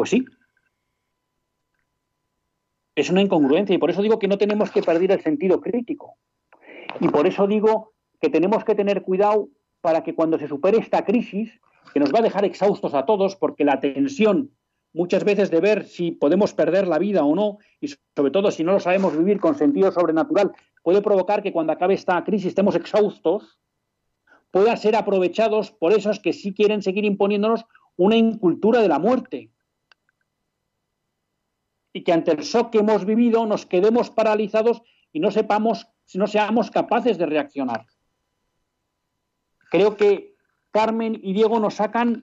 Pues sí. Es una incongruencia y por eso digo que no tenemos que perder el sentido crítico. Y por eso digo que tenemos que tener cuidado para que cuando se supere esta crisis, que nos va a dejar exhaustos a todos, porque la tensión muchas veces de ver si podemos perder la vida o no, y sobre todo si no lo sabemos vivir con sentido sobrenatural, puede provocar que cuando acabe esta crisis estemos exhaustos, puedan ser aprovechados por esos que sí quieren seguir imponiéndonos una incultura de la muerte, y que ante el shock que hemos vivido nos quedemos paralizados y no sepamos, no seamos capaces de reaccionar. Creo que Carmen y Diego nos sacan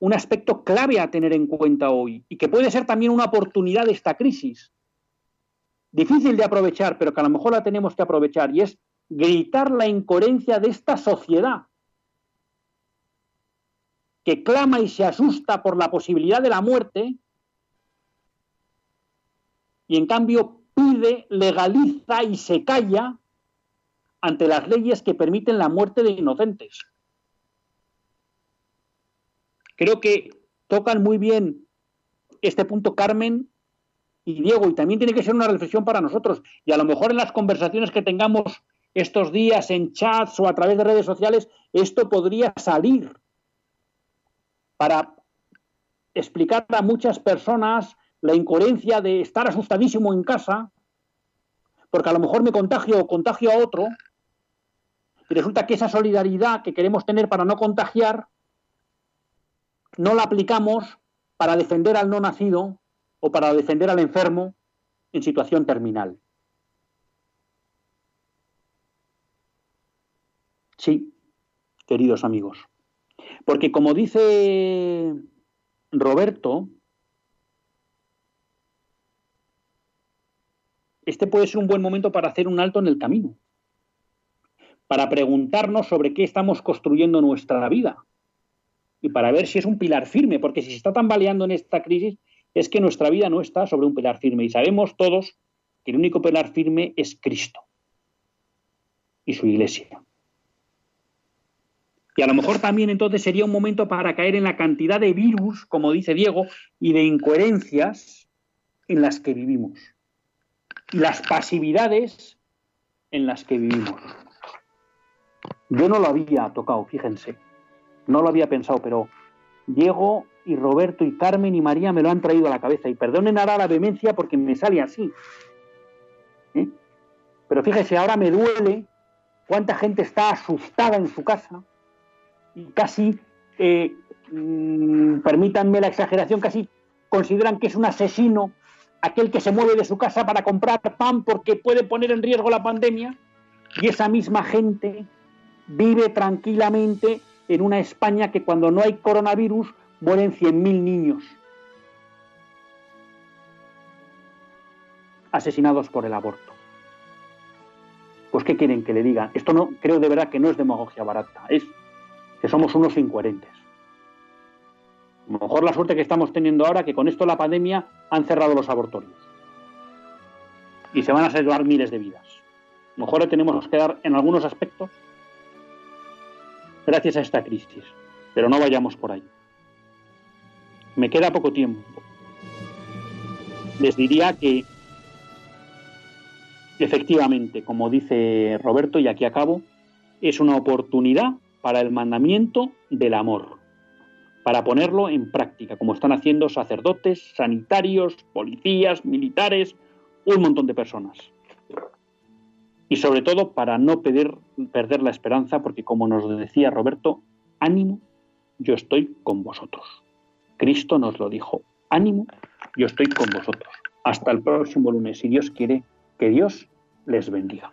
un aspecto clave a tener en cuenta hoy y que puede ser también una oportunidad de esta crisis. Difícil de aprovechar, pero que a lo mejor la tenemos que aprovechar y es gritar la incoherencia de esta sociedad que clama y se asusta por la posibilidad de la muerte y en cambio pide, legaliza y se calla ante las leyes que permiten la muerte de inocentes. Creo que tocan muy bien este punto Carmen y Diego, y también tiene que ser una reflexión para nosotros. Y a lo mejor en las conversaciones que tengamos estos días en chats o a través de redes sociales, esto podría salir para explicar a muchas personas la incoherencia de estar asustadísimo en casa, porque a lo mejor me contagio o contagio a otro, y resulta que esa solidaridad que queremos tener para no contagiar, no la aplicamos para defender al no nacido o para defender al enfermo en situación terminal. Sí, queridos amigos. Porque como dice Roberto, este puede ser un buen momento para hacer un alto en el camino, para preguntarnos sobre qué estamos construyendo nuestra vida y para ver si es un pilar firme, porque si se está tambaleando en esta crisis es que nuestra vida no está sobre un pilar firme y sabemos todos que el único pilar firme es Cristo. y su iglesia. Y a lo mejor también entonces sería un momento para caer en la cantidad de virus, como dice Diego, y de incoherencias en las que vivimos. Las pasividades en las que vivimos. Yo no lo había tocado, fíjense. No lo había pensado, pero Diego y Roberto y Carmen y María me lo han traído a la cabeza. Y perdonen ahora la vehemencia porque me sale así. ¿Eh? Pero fíjese, ahora me duele cuánta gente está asustada en su casa y casi, eh, mm, permítanme la exageración, casi consideran que es un asesino aquel que se mueve de su casa para comprar pan porque puede poner en riesgo la pandemia y esa misma gente vive tranquilamente en una España que cuando no hay coronavirus mueren 100.000 niños asesinados por el aborto. Pues ¿qué quieren que le digan? Esto no creo de verdad que no es demagogia barata, es que somos unos incoherentes. Mejor la suerte que estamos teniendo ahora que con esto la pandemia han cerrado los abortorios y se van a salvar miles de vidas. A lo mejor tenemos que dar en algunos aspectos gracias a esta crisis, pero no vayamos por ahí. Me queda poco tiempo. Les diría que efectivamente, como dice Roberto, y aquí acabo, es una oportunidad para el mandamiento del amor, para ponerlo en práctica, como están haciendo sacerdotes, sanitarios, policías, militares, un montón de personas. Y sobre todo para no perder, la esperanza, porque como nos decía Roberto, ánimo, yo estoy con vosotros. Cristo nos lo dijo, ánimo, yo estoy con vosotros. Hasta el próximo lunes, si Dios quiere, que Dios les bendiga.